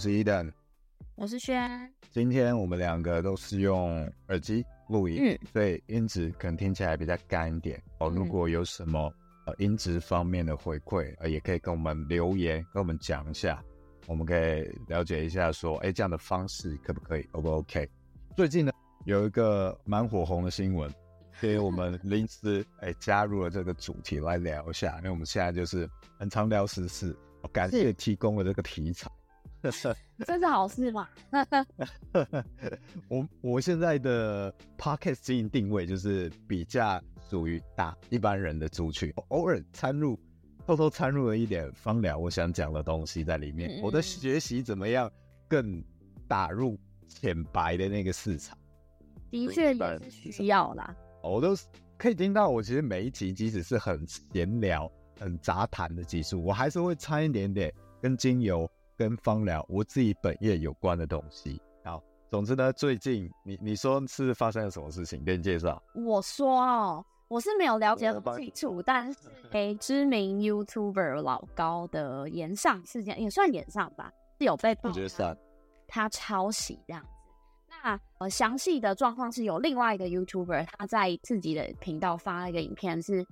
我是 Eden，我是轩。今天我们两个都是用耳机录音，嗯，所以音质可能听起来比较干一点哦。如果有什么呃音质方面的回馈，呃，也可以跟我们留言，跟我们讲一下，我们可以了解一下，说，哎，这样的方式可不可以，O 不 OK？最近呢，有一个蛮火红的新闻，所以我们 临时哎加入了这个主题来聊一下，因为我们现在就是很常聊时事，感谢提供了这个题材。这是好事嘛？我我现在的 podcast 经营定位就是比较属于打一般人的族群，偶尔掺入，偷偷掺入了一点芳疗我想讲的东西在里面。嗯、我的学习怎么样更打入浅白的那个市场？的确也是需要啦。我都可以听到，我其实每一集即使是很闲聊、很杂谈的技术，我还是会掺一点点跟精油。跟芳疗，我自己本业有关的东西。好，总之呢，最近你你说是发生了什么事情？跟你介绍。我说哦，我是没有了解很清楚，但是 给知名 YouTuber 老高的延上事件也算延上吧，是有被爆他抄袭这样子。那呃，详细的状况是有另外一个 YouTuber 他在自己的频道发了一个影片，是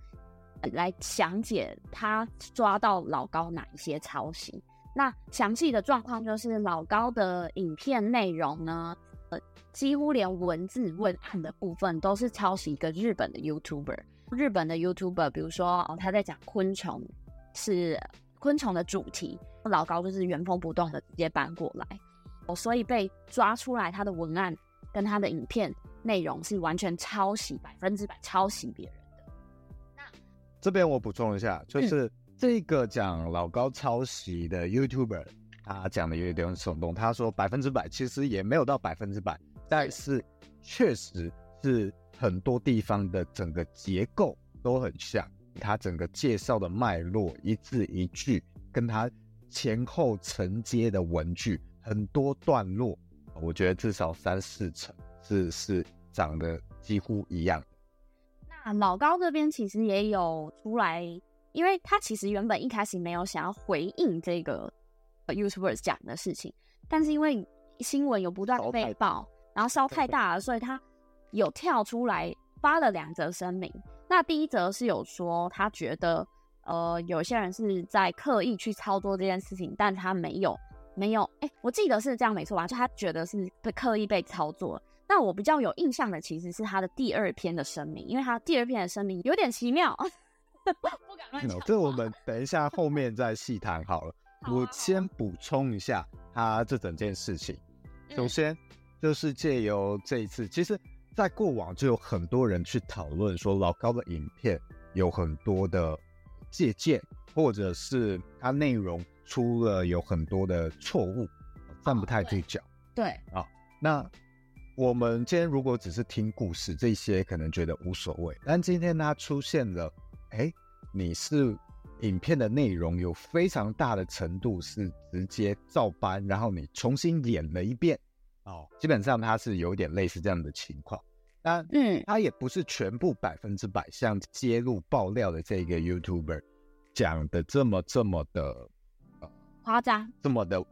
来详解他抓到老高哪一些抄袭。那详细的状况就是老高的影片内容呢，呃，几乎连文字文案的部分都是抄袭一个日本的 YouTuber。日本的 YouTuber，比如说哦，他在讲昆虫，是昆虫的主题，老高就是原封不动的直接搬过来，哦，所以被抓出来，他的文案跟他的影片内容是完全抄袭，百分之百抄袭别人的。那这边我补充一下，就是。这个讲老高抄袭的 YouTuber，他讲的有点耸动。他说百分之百其实也没有到百分之百，但是确实是很多地方的整个结构都很像。他整个介绍的脉络，一字一句，跟他前后承接的文句，很多段落，我觉得至少三四成是是长得几乎一样。那老高这边其实也有出来。因为他其实原本一开始没有想要回应这个 YouTuber 讲的事情，但是因为新闻有不断被爆，然后烧太大了，所以他有跳出来发了两则声明。那第一则是有说他觉得，呃，有些人是在刻意去操作这件事情，但他没有没有，哎，我记得是这样没错吧？就他觉得是被刻意被操作。那我比较有印象的其实是他的第二篇的声明，因为他第二篇的声明有点奇妙。不敢乱讲。这我们等一下后面再细谈好了。好啊、我先补充一下他这整件事情。首先就是借由这一次，其实在过往就有很多人去讨论说老高的影片有很多的借鉴，或者是他内容出了有很多的错误，站不太对脚。对啊，那我们今天如果只是听故事，这些可能觉得无所谓，但今天他出现了。哎，你是影片的内容有非常大的程度是直接照搬，然后你重新演了一遍哦，基本上它是有点类似这样的情况。但嗯，它也不是全部百分之百像揭露爆料的这个 YouTuber 讲的这么这么的夸张，这么的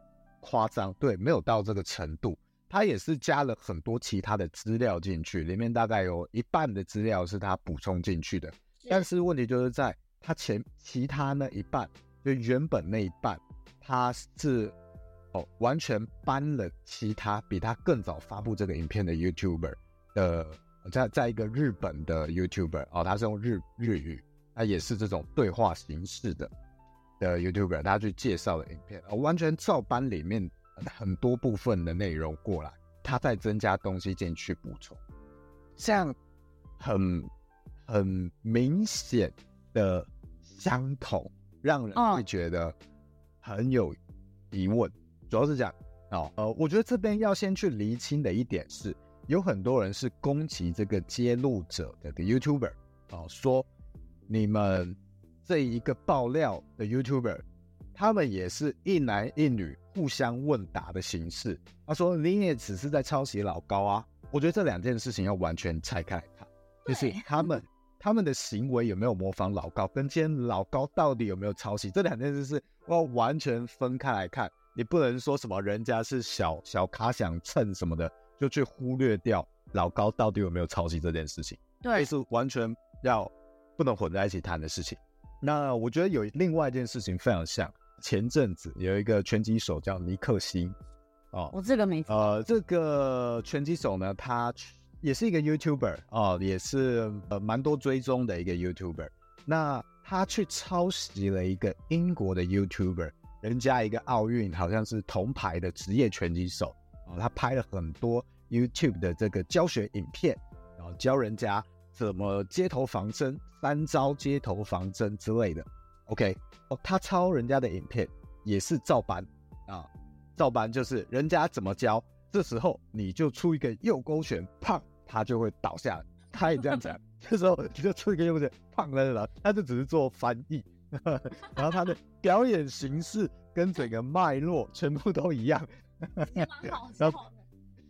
夸张。对，没有到这个程度，他也是加了很多其他的资料进去，里面大概有一半的资料是他补充进去的。但是问题就是在他前其他那一半，就原本那一半，他是哦完全搬了其他比他更早发布这个影片的 YouTuber 的，在在一个日本的 YouTuber 哦，他是用日日语，他也是这种对话形式的的 YouTuber，他去介绍的影片，完全照搬里面很多部分的内容过来，他再增加东西进去补充，这样很。很明显的相同，让人会觉得很有疑问，主要是讲哦，呃，我觉得这边要先去厘清的一点是，有很多人是攻击这个揭露者的 YouTuber 哦，说你们这一个爆料的 YouTuber，他们也是一男一女互相问答的形式。他说你也只是在抄袭老高啊，我觉得这两件事情要完全拆开来看，就是他们。他们的行为有没有模仿老高，跟今天老高到底有没有抄袭，这两件事是要完全分开来看。你不能说什么人家是小小咖想蹭什么的，就去忽略掉老高到底有没有抄袭这件事情。对，这是完全要不能混在一起谈的事情。那我觉得有另外一件事情非常像，前阵子有一个拳击手叫尼克星，哦，我这个没呃，这个拳击手呢，他。也是一个 YouTuber 哦，也是呃蛮多追踪的一个 YouTuber。那他去抄袭了一个英国的 YouTuber，人家一个奥运好像是铜牌的职业拳击手啊，他拍了很多 YouTube 的这个教学影片，然后教人家怎么街头防身、三招街头防身之类的。OK，哦，他抄人家的影片也是照搬啊，照搬就是人家怎么教。这时候你就出一个右勾拳，胖，他就会倒下来。他也这样讲。这时候你就出一个右勾拳，砰了了，他就只是做翻译，然后他的表演形式跟整个脉络全部都一样。然后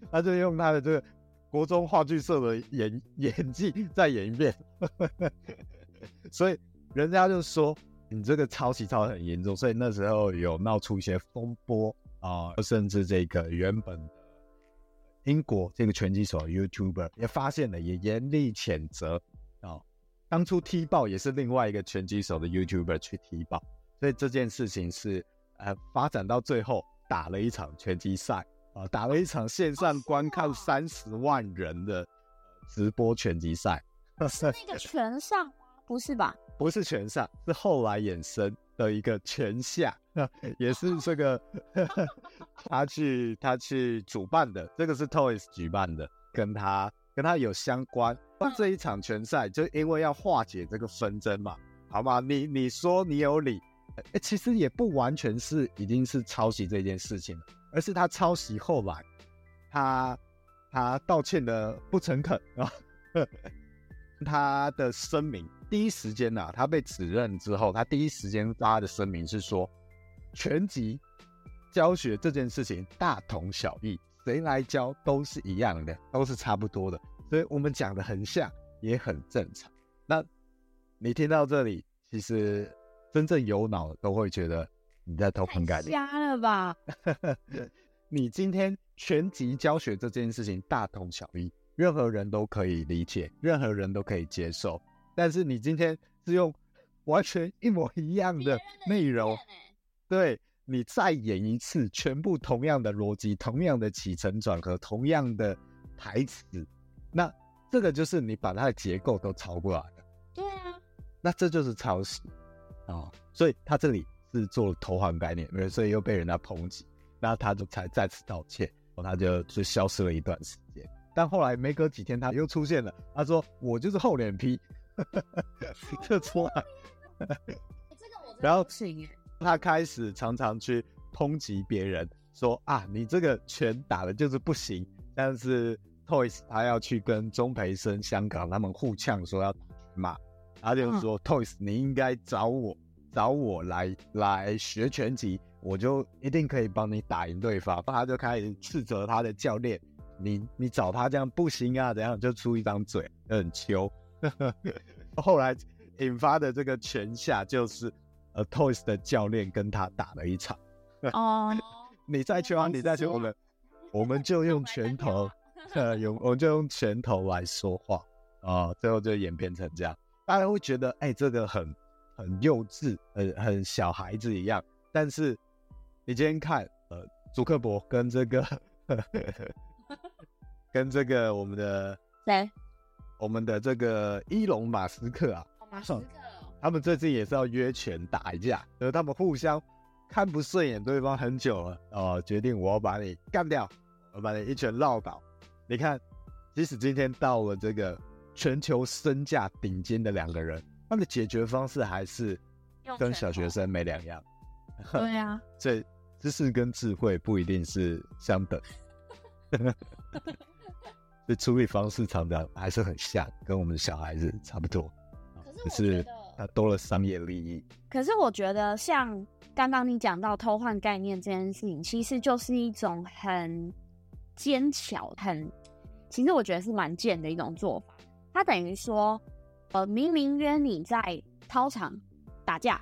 他就用他的这个国中话剧社的演演技再演一遍。所以人家就说你这个抄袭抄得很严重，所以那时候有闹出一些风波啊，甚至这个原本。英国这个拳击手 YouTuber 也发现了，也严厉谴责啊、哦。当初踢爆也是另外一个拳击手的 YouTuber 去踢爆，所以这件事情是呃发展到最后打了一场拳击赛啊，打了一场线上观看三十万人的直播拳击赛。是那个拳上不是吧？不是拳上，是后来衍生的一个拳下，也是这个 他去他去主办的，这个是 Toys 举办的，跟他跟他有相关。那这一场拳赛就因为要化解这个纷争嘛，好吗？你你说你有理，欸，其实也不完全是已经是抄袭这件事情了，而是他抄袭后来他他道歉的不诚恳啊，他的声明。第一时间呐、啊，他被指认之后，他第一时间发的声明是说，拳击教学这件事情大同小异，谁来教都是一样的，都是差不多的，所以我们讲的很像，也很正常。那你听到这里，其实真正有脑的都会觉得你在偷换概念，瞎了吧？你今天全集教学这件事情大同小异，任何人都可以理解，任何人都可以接受。但是你今天是用完全一模一样的内容，对，你再演一次，全部同样的逻辑，同样的起承转合，同样的台词，那这个就是你把它的结构都抄过来了。对啊，那这就是抄袭啊、哦！所以他这里是做了偷换概念，所以又被人家抨击，那他就才再次道歉，然后他就就消失了一段时间。但后来没隔几天，他又出现了，他说：“我就是厚脸皮。”这出来，然后他开始常常去抨击别人，说啊，你这个拳打的就是不行。但是 Toys 他要去跟钟培生、香港他们互呛，说要打拳嘛，他就说、嗯、Toys 你应该找我，找我来来学拳击，我就一定可以帮你打赢对方。他就开始斥责他的教练，你你找他这样不行啊，怎样就出一张嘴，很秋。后来引发的这个拳下就是，呃，Toys 的教练跟他打了一场。哦，你再去啊，你再去，我们我们就用拳头，呃，用我们就用拳头来说话啊，最后就演变成这样。大家会觉得，哎，这个很很幼稚，很很小孩子一样。但是你今天看，呃，祖克伯跟这个，跟这个我们的谁？我们的这个伊隆马斯克啊，马斯克，他们最近也是要约拳打一架，而他们互相看不顺眼对方很久了，哦，决定我要把你干掉，我把你一拳撂倒。你看，即使今天到了这个全球身价顶尖的两个人，他们的解决方式还是跟小学生没两样，对啊，所以知识跟智慧不一定是相等，所以处理方式常常还是很像，跟我们的小孩子差不多。可是他多了商业利益。可是我觉得，像刚刚你讲到偷换概念这件事情，其实就是一种很奸巧、很其实我觉得是蛮贱的一种做法。他等于说，呃，明明约你在操场打架，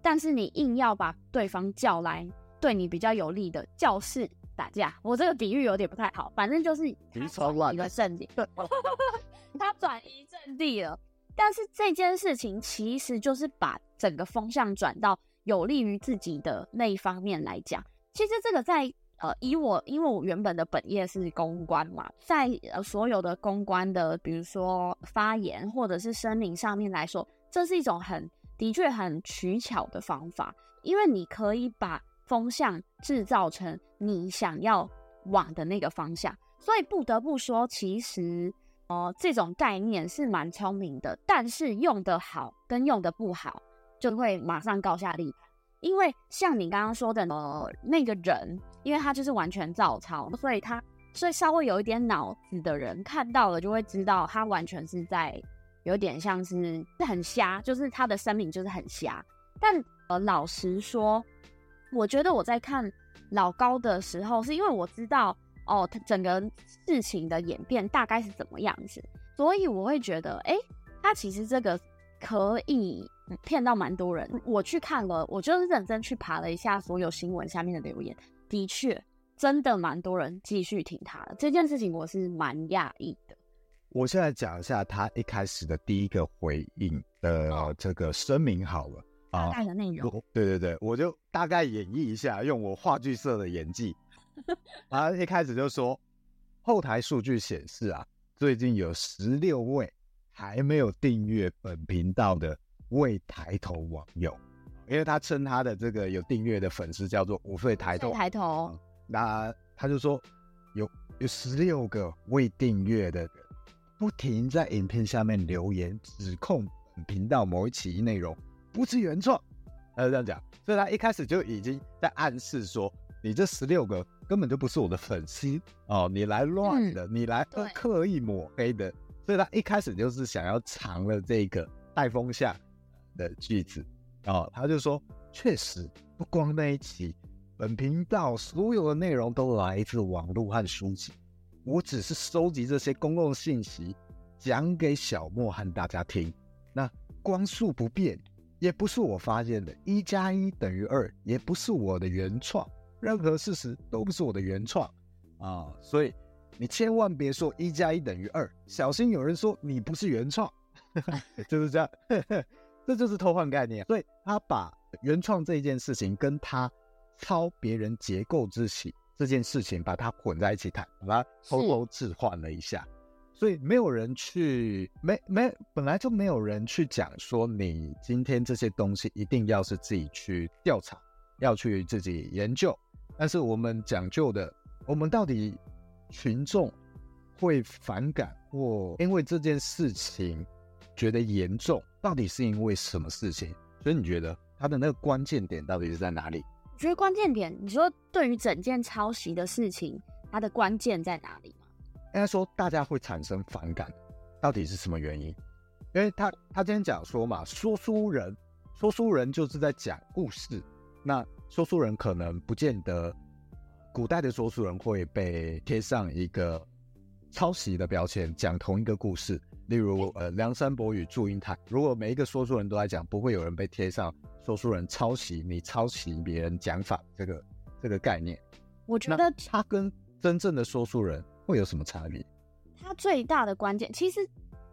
但是你硬要把对方叫来对你比较有利的教室打架。我这个比喻有点不太好，反正就是他转移一个阵地，他转移阵地了。但是这件事情其实就是把整个风向转到有利于自己的那一方面来讲。其实这个在呃，以我因为我原本的本业是公关嘛，在呃所有的公关的，比如说发言或者是声明上面来说，这是一种很的确很取巧的方法，因为你可以把风向制造成你想要往的那个方向，所以不得不说，其实。哦、这种概念是蛮聪明的，但是用得好跟用得不好，就会马上告下立判。因为像你刚刚说的，呃，那个人，因为他就是完全照抄，所以他，所以稍微有一点脑子的人看到了，就会知道他完全是在有点像是很瞎，就是他的生命就是很瞎。但呃，老实说，我觉得我在看老高的时候，是因为我知道。哦，他整个事情的演变大概是怎么样子？所以我会觉得，哎，他其实这个可以骗到蛮多人。我去看了，我就是认真去爬了一下所有新闻下面的留言，的确，真的蛮多人继续听他的这件事情，我是蛮讶异的。我现在讲一下他一开始的第一个回应的这个声明好了，大概的内容。对对对，我就大概演绎一下，用我话剧社的演技。他一开始就说，后台数据显示啊，最近有十六位还没有订阅本频道的未抬头网友，因为他称他的这个有订阅的粉丝叫做五岁抬头。抬头、嗯，那他就说有有十六个未订阅的人，不停在影片下面留言指控本频道某一期内容不是原创，他就这样讲，所以他一开始就已经在暗示说，你这十六个。根本就不是我的粉丝哦，你来乱的，嗯、你来刻意抹黑的，所以他一开始就是想要藏了这个带风向的句子哦，他就说，确实不光那一期，本频道所有的内容都来自网络和书籍，我只是收集这些公共信息讲给小莫和大家听。那光速不变也不是我发现的，一加一等于二也不是我的原创。任何事实都不是我的原创啊，所以你千万别说一加一等于二，小心有人说你不是原创，就是这样，这就是偷换概念。所以他把原创这件事情跟他抄别人结构之起这件事情，把它混在一起谈，把它偷偷置换了一下。所以没有人去，没没本来就没有人去讲说你今天这些东西一定要是自己去调查，要去自己研究。但是我们讲究的，我们到底群众会反感或因为这件事情觉得严重，到底是因为什么事情？所以你觉得它的那个关键点到底是在哪里？我觉得关键点，你说对于整件抄袭的事情，它的关键在哪里吗？应该说大家会产生反感，到底是什么原因？因为他他今天讲说嘛，说书人，说书人就是在讲故事，那。说书人可能不见得，古代的说书人会被贴上一个抄袭的标签，讲同一个故事。例如，呃，梁山伯与祝英台，如果每一个说书人都在讲，不会有人被贴上说书人抄袭，你抄袭别人讲法这个这个概念。我觉得他跟真正的说书人会有什么差别？他最大的关键，其实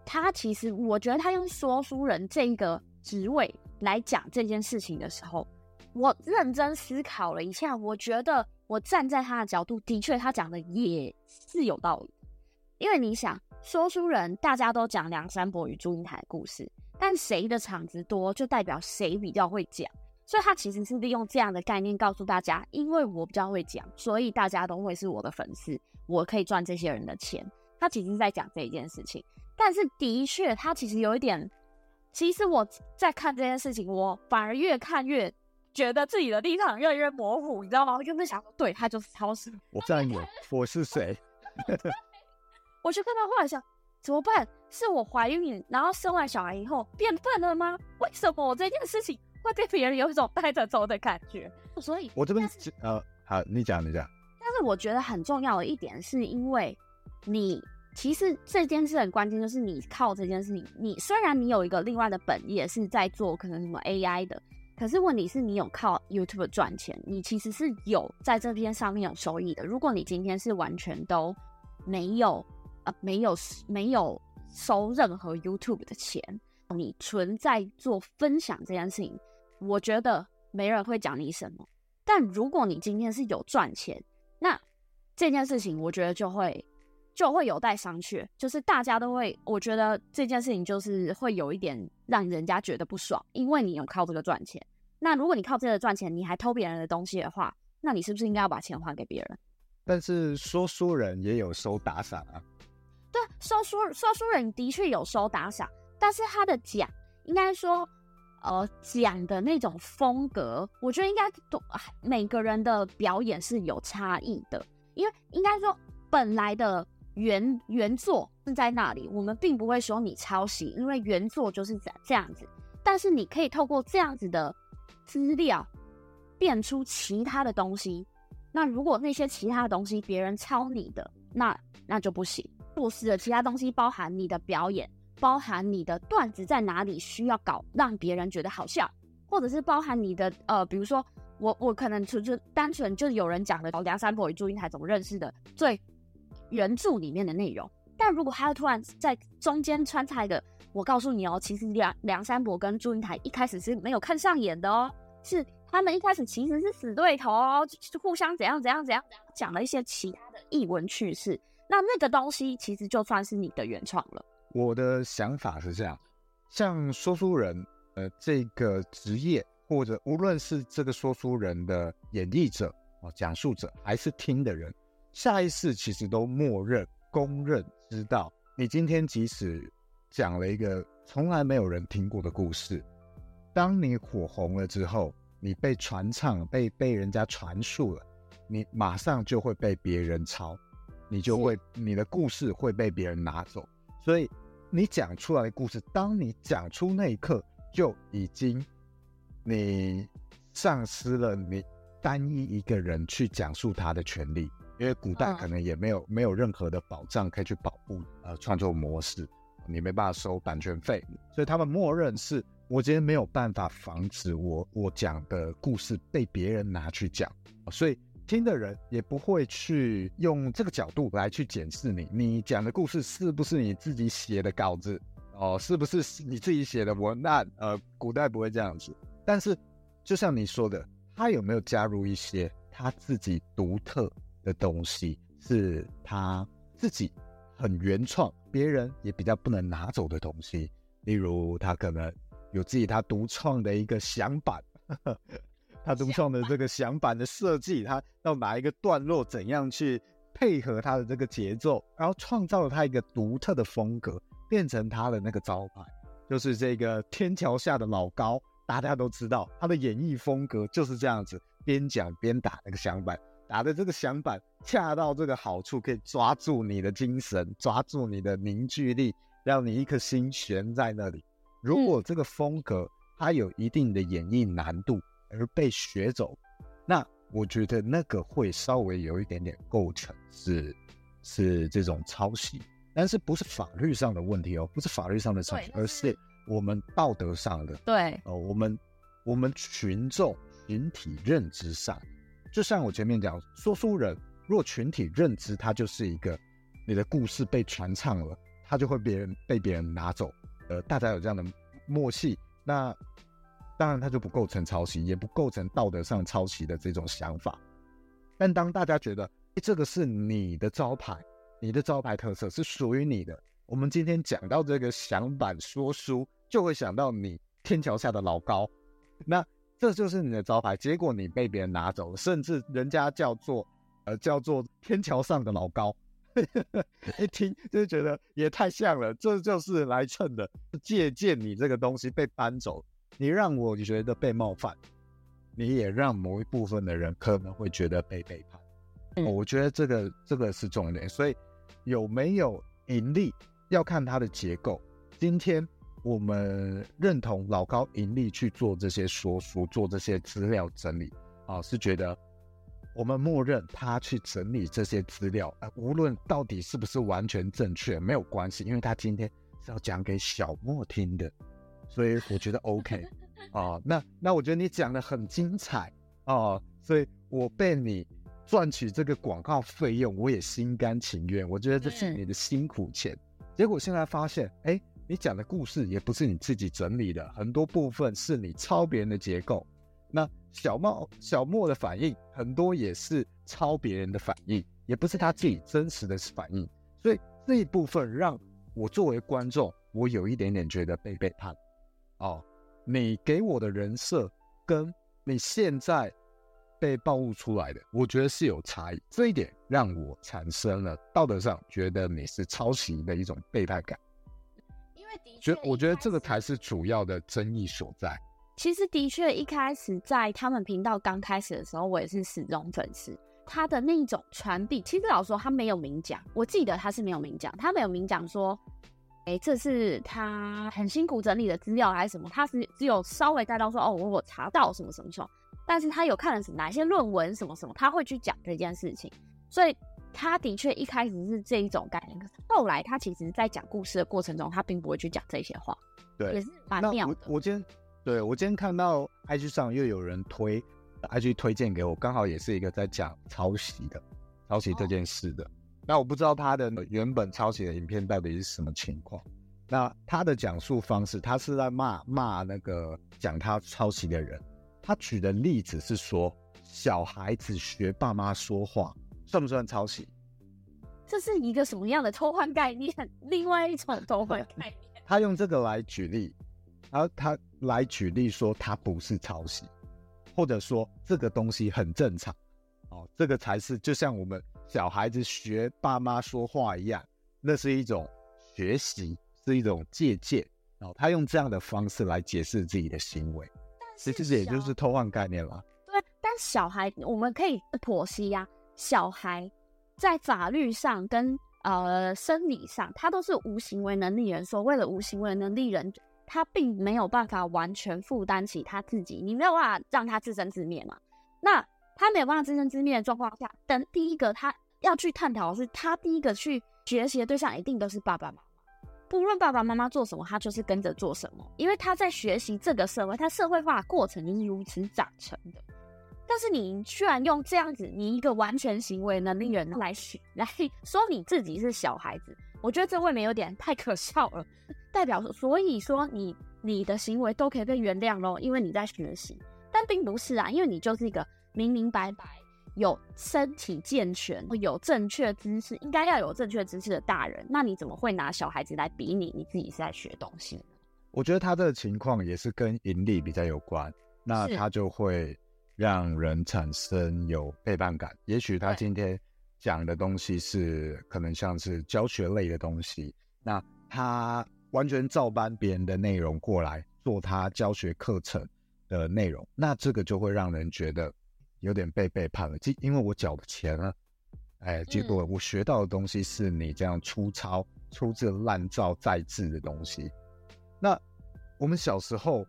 他其实，我觉得他用说书人这个职位来讲这件事情的时候。我认真思考了一下，我觉得我站在他的角度，的确他讲的也是有道理。因为你想，说书人大家都讲梁山伯与祝英台的故事，但谁的场子多，就代表谁比较会讲。所以他其实是利用这样的概念告诉大家，因为我比较会讲，所以大家都会是我的粉丝，我可以赚这些人的钱。他其实是在讲这一件事情，但是的确，他其实有一点，其实我在看这件事情，我反而越看越。觉得自己的立场越来越模糊，你知道吗？我原本想说，对，他就是超市。我在你，我是谁？我就看到后来想，怎么办？是我怀孕，然后生完小孩以后变笨了吗？为什么我这件事情会被别人有一种带着走的感觉？所以，我这边呃，好，你讲，你讲。但是我觉得很重要的一点，是因为你。其实这件事很关键，就是你靠这件事情，你虽然你有一个另外的本业是在做可能什么 AI 的，可是问题是你有靠 YouTube 赚钱，你其实是有在这边上面有收益的。如果你今天是完全都没有呃没有没有收任何 YouTube 的钱，你纯在做分享这件事情，我觉得没人会讲你什么。但如果你今天是有赚钱，那这件事情我觉得就会。就会有待商榷，就是大家都会，我觉得这件事情就是会有一点让人家觉得不爽，因为你有靠这个赚钱。那如果你靠这个赚钱，你还偷别人的东西的话，那你是不是应该要把钱还给别人？但是说书人也有收打赏啊。对，说书说书人的确有收打赏，但是他的奖，应该说，呃，讲的那种风格，我觉得应该都每个人的表演是有差异的，因为应该说本来的。原原作是在那里，我们并不会说你抄袭，因为原作就是这这样子。但是你可以透过这样子的资料变出其他的东西。那如果那些其他的东西别人抄你的，那那就不行。故事的其他东西包含你的表演，包含你的段子在哪里需要搞让别人觉得好笑，或者是包含你的呃，比如说我我可能就就单纯就有人讲的梁山伯与祝英台怎么认识的最。原著里面的内容，但如果他突然在中间穿插一个，我告诉你哦，其实梁梁山伯跟祝英台一开始是没有看上眼的哦，是他们一开始其实是死对头哦，就互相怎样怎样怎样讲了一些其他的逸闻趣事，那那个东西其实就算是你的原创了。我的想法是这样，像说书人呃这个职业，或者无论是这个说书人的演绎者哦，讲述者，还是听的人。下意识其实都默认、公认知道，你今天即使讲了一个从来没有人听过的故事，当你火红了之后，你被传唱、被被人家传述了，你马上就会被别人抄，你就会你的故事会被别人拿走。所以你讲出来的故事，当你讲出那一刻，就已经你丧失了你单一一个人去讲述他的权利。因为古代可能也没有、嗯、没有任何的保障可以去保护呃创作模式，你没办法收版权费，所以他们默认是我今天没有办法防止我我讲的故事被别人拿去讲，所以听的人也不会去用这个角度来去检视你，你讲的故事是不是你自己写的稿子哦，是不是你自己写的文案？呃，古代不会这样子，但是就像你说的，他有没有加入一些他自己独特的东西是他自己很原创，别人也比较不能拿走的东西。例如，他可能有自己他独创的一个响板，他独创的这个响板的设计，他要哪一个段落怎样去配合他的这个节奏，然后创造了他一个独特的风格，变成他的那个招牌，就是这个天桥下的老高，大家都知道他的演绎风格就是这样子，边讲边打那个响板。打的这个响板恰到这个好处，可以抓住你的精神，抓住你的凝聚力，让你一颗心悬在那里。如果这个风格它有一定的演绎难度而被学走，那我觉得那个会稍微有一点点构成是是这种抄袭，但是不是法律上的问题哦，不是法律上的抄袭，而是我们道德上的。对哦，我们我们群众群体认知上。就像我前面讲，说书人若群体认知他就是一个，你的故事被传唱了，他就会别人被别人拿走。呃，大家有这样的默契，那当然他就不构成抄袭，也不构成道德上抄袭的这种想法。但当大家觉得，欸，这个是你的招牌，你的招牌特色是属于你的，我们今天讲到这个响板说书，就会想到你天桥下的老高，那。这就是你的招牌，结果你被别人拿走了，甚至人家叫做呃叫做天桥上的老高，一听就觉得也太像了，这就是来蹭的，借鉴你这个东西被搬走，你让我觉得被冒犯，你也让某一部分的人可能会觉得被背叛。嗯，我觉得这个这个是重点。所以有没有盈利，要看它的结构。今天我们认同老高盈利去做这些说书、做这些资料整理啊，是觉得。我们默认他去整理这些资料，呃，无论到底是不是完全正确，没有关系，因为他今天是要讲给小莫听的，所以我觉得 OK 啊。那那我觉得你讲的很精彩啊，所以我被你赚取这个广告费用，我也心甘情愿。我觉得这是你的辛苦钱。结果现在发现，哎，你讲的故事也不是你自己整理的，很多部分是你抄别人的结构。那小莫小莫的反应很多也是抄别人的反应，也不是他自己真实的反应，所以这一部分让我作为观众，我有一点点觉得被背叛。哦，你给我的人设跟你现在被暴露出来的，我觉得是有差异，这一点让我产生了道德上觉得你是抄袭的一种背叛感。因为的确，我觉得这个才是主要的争议所在。其实的确，一开始在他们频道刚开始的时候，我也是死忠粉丝。他的那一种传递，其实老实说，他没有明讲。我记得他是没有明讲，他没有明讲说，哎，这是他很辛苦整理的资料还是什么？他是只有稍微带到说，哦，我我查到什么什么什么。但是他有看了哪些论文什么什么，他会去讲这件事情。所以他的确一开始是这一种概念，可是后来他其实在讲故事的过程中，他并不会去讲这些话。对，也是蛮妙的。我，我今天。对，我今天看到 IG 上又有人推 IG 推荐给我，刚好也是一个在讲抄袭的，抄袭这件事的。那我不知道他的原本抄袭的影片到底是什么情况。那他的讲述方式，他是在骂骂那个讲他抄袭的人。他举的例子是说，小孩子学爸妈说话算不算抄袭？这是一个什么样的偷换概念？另外一种偷换概念。他用这个来举例。然后他来举例说，他不是抄袭，或者说这个东西很正常，哦，这个才是就像我们小孩子学爸妈说话一样，那是一种学习，是一种借鉴。哦，他用这样的方式来解释自己的行为，其实也就是偷换概念了。对，但小孩我们可以剖析呀，小孩在法律上跟呃生理上，他都是无行为能力人，所谓的无行为能力人。他并没有办法完全负担起他自己，你没有办法让他自生自灭嘛？那他没有办法自生自灭的状况下，等第一个他要去探讨的是，他第一个去学习的对象一定都是爸爸妈妈。不论爸爸妈妈做什么，他就是跟着做什么，因为他在学习这个社会，他社会化的过程就是如此长成的。但是你居然用这样子，你一个完全行为能力人来学来说你自己是小孩子。我觉得这未免有点太可笑了，代表所以说你你的行为都可以被原谅咯，因为你在学习，但并不是啊，因为你就是一个明明白白有身体健全、有正确知识，应该要有正确知识的大人，那你怎么会拿小孩子来比你？你自己是在学东西？我觉得他这个情况也是跟盈利比较有关，那他就会让人产生有背叛感，也许他今天。讲的东西是可能像是教学类的东西，那他完全照搬别人的内容过来做他教学课程的内容，那这个就会让人觉得有点被背叛了。即因为我缴的钱了，哎，结果我学到的东西是你这样粗糙、粗制滥造再制的东西。那我们小时候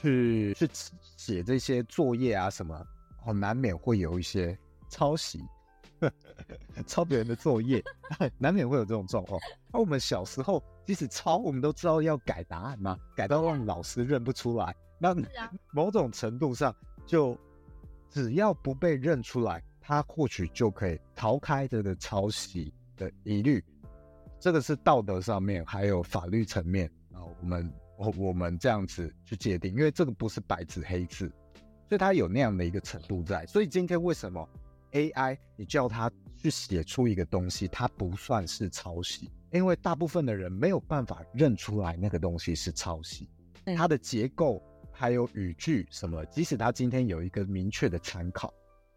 去去写这些作业啊什么，哦，难免会有一些抄袭。抄别人的作业，难免会有这种状况。而我们小时候，即使抄，我们都知道要改答案嘛，改到让老师认不出来。那 某种程度上，就只要不被认出来，他或许就可以逃开这个抄袭的疑虑。这个是道德上面，还有法律层面啊。我们我我们这样子去界定，因为这个不是白纸黑字，所以它有那样的一个程度在。所以今天为什么？AI，你叫它去写出一个东西，它不算是抄袭，因为大部分的人没有办法认出来那个东西是抄袭。它的结构还有语句什么，即使他今天有一个明确的参考，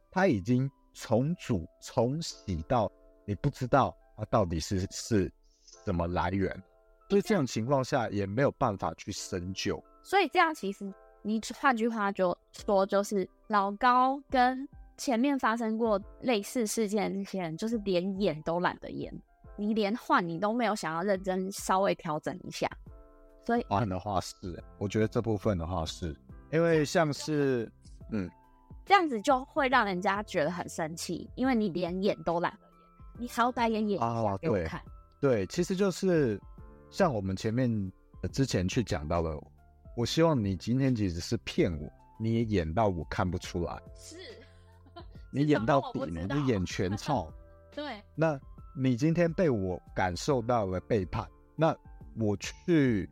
它已经重组重洗到你不知道它到底是是什么来源，所以这种情况下也没有办法去深究。所以这样其实你换句话就说，就是老高跟前面发生过类似事件的这些人，就是连演都懒得演，你连换你都没有想要认真稍微调整一下。所以换的话是，我觉得这部分的话是，因为像是嗯，这样子就会让人家觉得很生气，因为你连演都懒得演，你好歹也演一下给我看。对，其实就是像我们前面之前去讲到的，我希望你今天其实是骗我，你也演到我看不出来，是，你演到底，你就演全 套。对，那你今天被我感受到了背叛，那我去。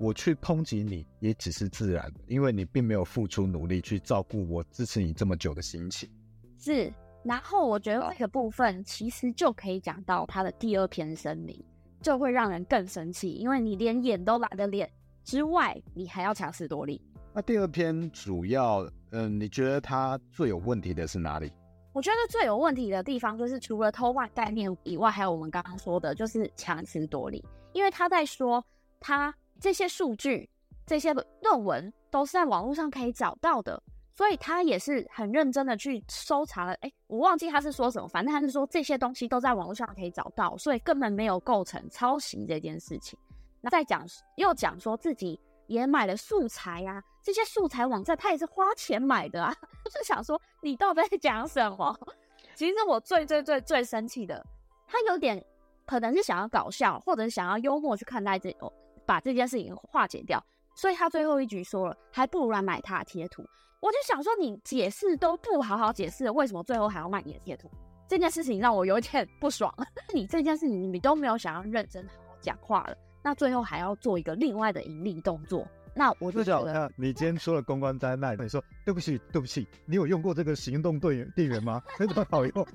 我去抨击你也只是自然的，因为你并没有付出努力去照顾我支持你这么久的心情。是，然后我觉得这个部分其实就可以讲到他的第二篇声明，就会让人更生气，因为你连演都懒得演之外，你还要强词夺理。那第二篇主要，嗯，你觉得它最有问题的是哪里？我觉得最有问题的地方就是除了偷换概念以外，还有我们刚刚说的，就是强词夺理，因为他在说他。这些数据、这些论文都是在网络上可以找到的，所以他也是很认真的去搜查了。哎，我忘记他是说什么，反正他是说这些东西都在网络上可以找到，所以根本没有构成抄袭这件事情。那再讲又讲说自己也买了素材、啊，这些素材网站他也是花钱买的啊。我 就想说你到底在讲什么？其实我最最最最生气的，他有点可能是想要搞笑，或者想要幽默去看待这哦。把这件事情化解掉，所以他最后一局说了，还不如来买他的贴图。我就想说，你解释都不好好解释，为什么最后还要卖你的贴图？这件事情让我有点不爽。你这件事情你都没有想要认真好好讲话了，那最后还要做一个另外的盈利动作，那我就觉得，你今天说了公关灾难，你说对不起，对不起，你有用过这个行动电源电源吗？非常好用。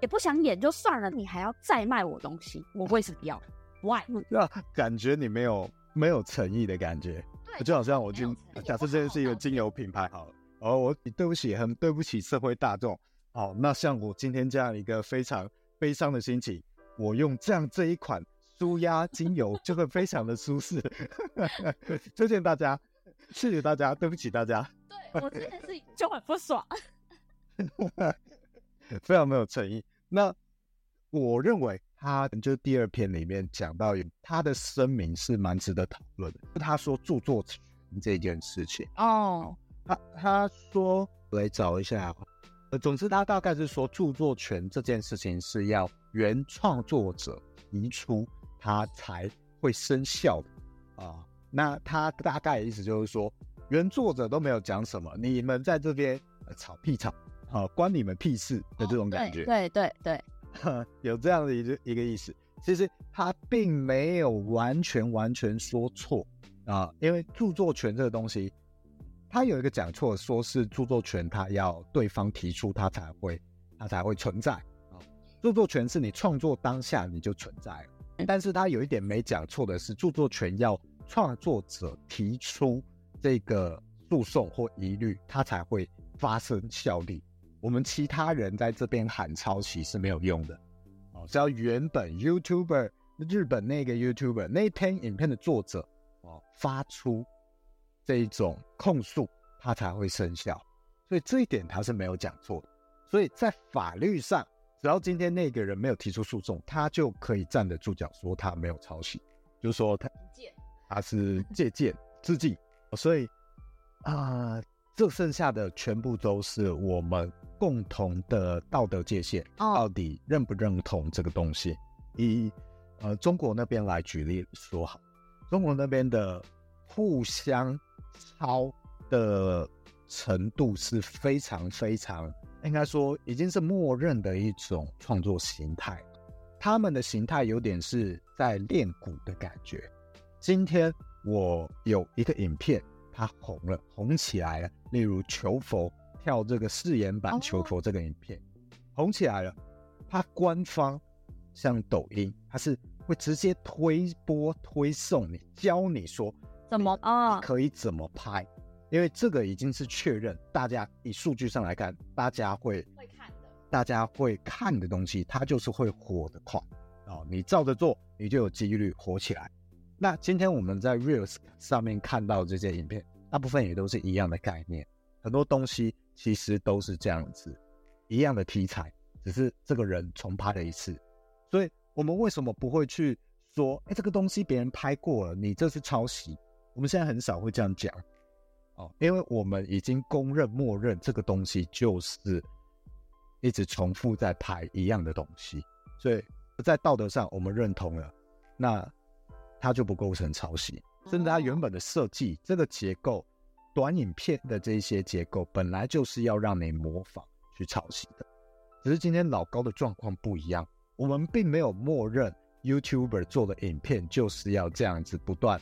也不想演就算了，你还要再卖我东西，我为什么要？Why？那感觉你没有没有诚意的感觉，对就好像我今假设这件是一个精油品牌好了，哦，我对不起，很对不起社会大众。好，那像我今天这样一个非常悲伤的心情，我用这样这一款舒压精油就会非常的舒适。推荐大家，谢谢大家，对不起大家。对，我这件事情就很不爽。非常没有诚意。那我认为他就第二篇里面讲到，他的声明是蛮值得讨论的。他说著作权这件事情哦，他他说我来找一下，呃，总之他大概是说著作权这件事情是要原创作者移出，他才会生效的啊。那他大概的意思就是说，原作者都没有讲什么，你们在这边吵屁吵。啊，关你们屁事的这种感觉，对对，对 有这样的一个一个意思。其实他并没有完全完全说错啊，因为著作权这个东西，他有一个讲错，说是著作权，他要对方提出，他才会他才会存在啊。著作权是你创作当下你就存在了，但是他有一点没讲错的是，著作权要创作者提出这个诉讼或疑虑，他才会发生效力。我们其他人在这边喊抄袭是没有用的，哦，只要原本 YouTuber 日本那个 YouTuber 那篇影片的作者哦发出这一种控诉，他才会生效，所以这一点他是没有讲错的。所以在法律上，只要今天那个人没有提出诉讼，他就可以站得住脚，说他没有抄袭，就是说他他是借鉴致敬，所以啊。呃这剩下的全部都是我们共同的道德界限，到底认不认同这个东西？以呃中国那边来举例说好，中国那边的互相抄的程度是非常非常，应该说已经是默认的一种创作形态。他们的形态有点是在练鼓的感觉。今天我有一个影片。它红了，红起来了。例如求佛跳这个誓言版求佛这个影片，oh. 红起来了。它官方像抖音，它是会直接推播推送你，教你说怎么啊，可以怎么拍，oh. 因为这个已经是确认，大家以数据上来看，大家会会看的，大家会看的东西，它就是会火得快哦。你照着做，你就有几率火起来。那今天我们在 Reels 上面看到这些影片，大部分也都是一样的概念，很多东西其实都是这样子，一样的题材，只是这个人重拍了一次。所以我们为什么不会去说，哎，这个东西别人拍过了，你这是抄袭？我们现在很少会这样讲，哦，因为我们已经公认、默认这个东西就是一直重复在拍一样的东西，所以在道德上我们认同了，那。它就不构成抄袭，甚至它原本的设计这个结构，短影片的这些结构本来就是要让你模仿去抄袭的，只是今天老高的状况不一样，我们并没有默认 YouTuber 做的影片就是要这样子不断，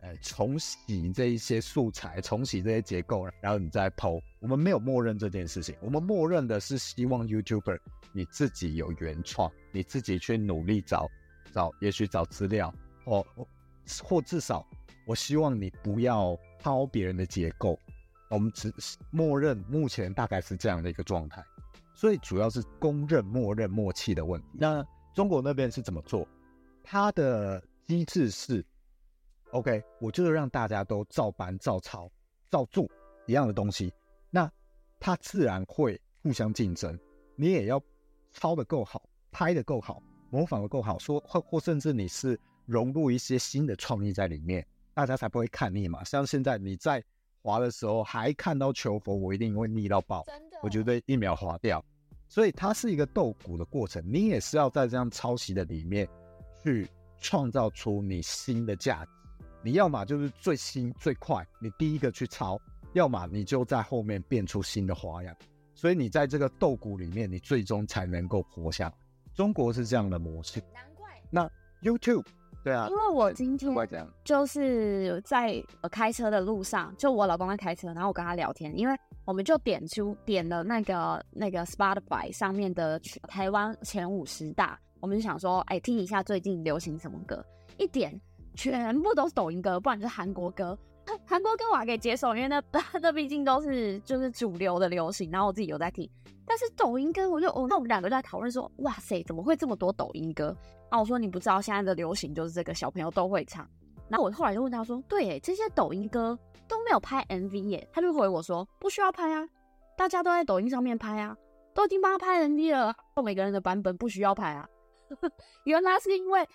呃，重洗这一些素材，重洗这些结构，然后你再剖我们没有默认这件事情，我们默认的是希望 YouTuber 你自己有原创，你自己去努力找找，也许找资料。哦，或至少，我希望你不要抄别人的结构。我们只默认目前大概是这样的一个状态，所以主要是公认、默认、默契的问题。那中国那边是怎么做？它的机制是，OK，我就是让大家都照搬、照抄、照做一样的东西，那它自然会互相竞争。你也要抄的够好，拍的够好，模仿的够好，说或或甚至你是。融入一些新的创意在里面，大家才不会看腻嘛。像现在你在滑的时候还看到求佛，我一定会腻到爆，真的，我觉得一秒滑掉。所以它是一个斗鼓的过程，你也是要在这样抄袭的里面去创造出你新的价值。你要么就是最新最快，你第一个去抄；要么你就在后面变出新的花样。所以你在这个斗鼓里面，你最终才能够活下来。中国是这样的模式，难怪。那 YouTube。对啊，因为我今天就是在开车的路上，就我老公在开车，然后我跟他聊天，因为我们就点出点了那个那个 Spotify 上面的台湾前五十大，我们就想说，哎，听一下最近流行什么歌，一点全部都是抖音歌，不然就是韩国歌。韩国歌我还可以接受，因为那 那毕竟都是就是主流的流行，然后我自己有在听。但是抖音歌，我就哦那我们两个就在讨论说，哇塞，怎么会这么多抖音歌？啊我说你不知道现在的流行就是这个，小朋友都会唱。然后我后来就问他说，对，这些抖音歌都没有拍 MV 耶？他就回我说，不需要拍啊，大家都在抖音上面拍啊，都已经帮他拍 MV 了，每个人的版本不需要拍啊。原来是因为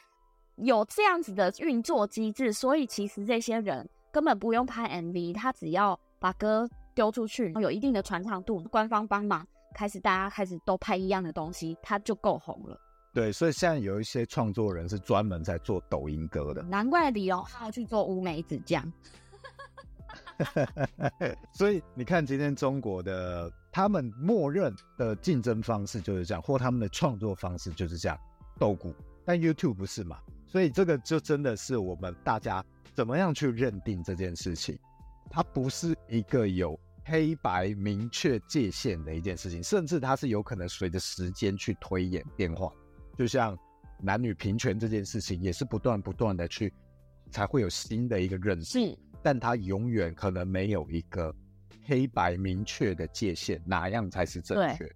有这样子的运作机制，所以其实这些人。根本不用拍 MV，他只要把歌丢出去，有一定的传唱度，官方帮忙，开始大家开始都拍一样的东西，他就够红了。对，所以现在有一些创作人是专门在做抖音歌的，难怪李荣浩去做乌梅子酱。所以你看，今天中国的他们默认的竞争方式就是这样，或他们的创作方式就是这样，斗鼓。但 YouTube 不是嘛？所以这个就真的是我们大家。怎么样去认定这件事情？它不是一个有黑白明确界限的一件事情，甚至它是有可能随着时间去推演变化。就像男女平权这件事情，也是不断不断的去才会有新的一个认识。是，但它永远可能没有一个黑白明确的界限，哪样才是正确？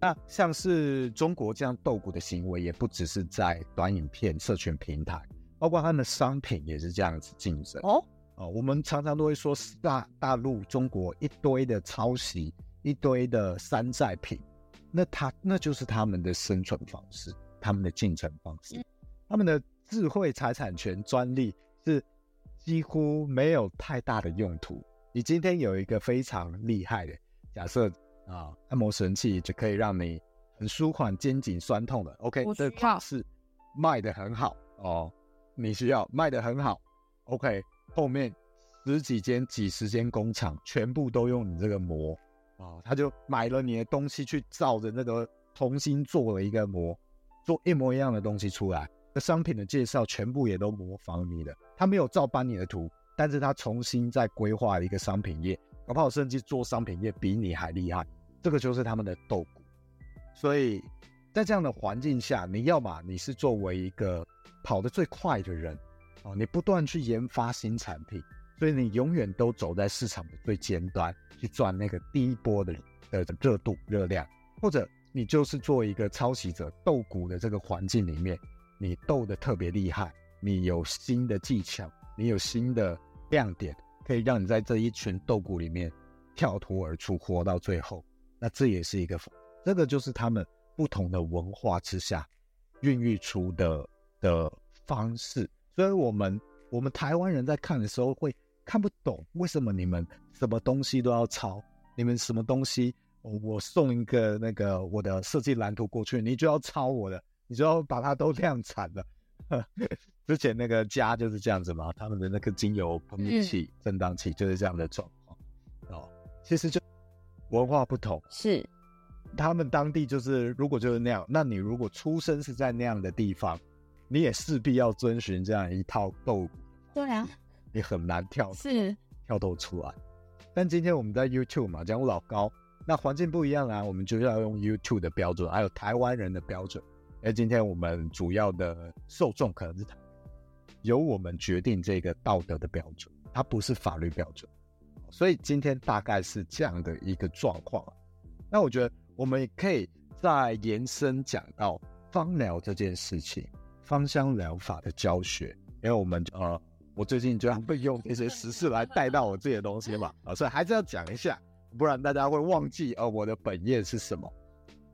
那像是中国这样斗鼓的行为，也不只是在短影片社群平台。包括他们的商品也是这样子竞争哦哦，我们常常都会说大大陆中国一堆的抄袭，一堆的山寨品，那他那就是他们的生存方式，他们的进程方式，他们的智慧财产权专利是几乎没有太大的用途。你今天有一个非常厉害的假设啊，按摩神器就可以让你很舒缓肩颈酸痛的，OK，这个是卖得很好哦。你需要卖得很好，OK，后面十几间、几十间工厂全部都用你这个模啊，他就买了你的东西去照着那个重新做了一个模，做一模一样的东西出来。那商品的介绍全部也都模仿你的，他没有照搬你的图，但是他重新再规划一个商品页，搞不好甚至做商品页比你还厉害。这个就是他们的斗骨。所以在这样的环境下，你要嘛你是作为一个。跑得最快的人，哦，你不断去研发新产品，所以你永远都走在市场的最尖端去赚那个第一波的的热度热量，或者你就是做一个抄袭者，斗鼓的这个环境里面，你斗得特别厉害，你有新的技巧，你有新的亮点，可以让你在这一群斗鼓里面跳脱而出，活到最后。那这也是一个，这个就是他们不同的文化之下孕育出的的方式。所以，我们我们台湾人在看的时候会看不懂，为什么你们什么东西都要抄？你们什么东西，我送一个那个我的设计蓝图过去，你就要抄我的，你就要把它都量产了。之前那个家就是这样子嘛，他们的那个精油喷雾器、震荡器就是这样的状况哦。其实就文化不同，是他们当地就是如果就是那样，那你如果出生是在那样的地方，你也势必要遵循这样一套斗鼓。对啊，你很难跳是跳脱出来。但今天我们在 YouTube 嘛，讲老高，那环境不一样啊，我们就要用 YouTube 的标准，还有台湾人的标准。因为今天我们主要的受众可能是由我们决定这个道德的标准，它不是法律标准，所以今天大概是这样的一个状况。那我觉得我们也可以再延伸讲到芳疗这件事情，芳香疗法的教学，因为我们呃，我最近就要被用这些时事来带到我自己的东西嘛，啊，所以还是要讲一下，不然大家会忘记呃我的本业是什么。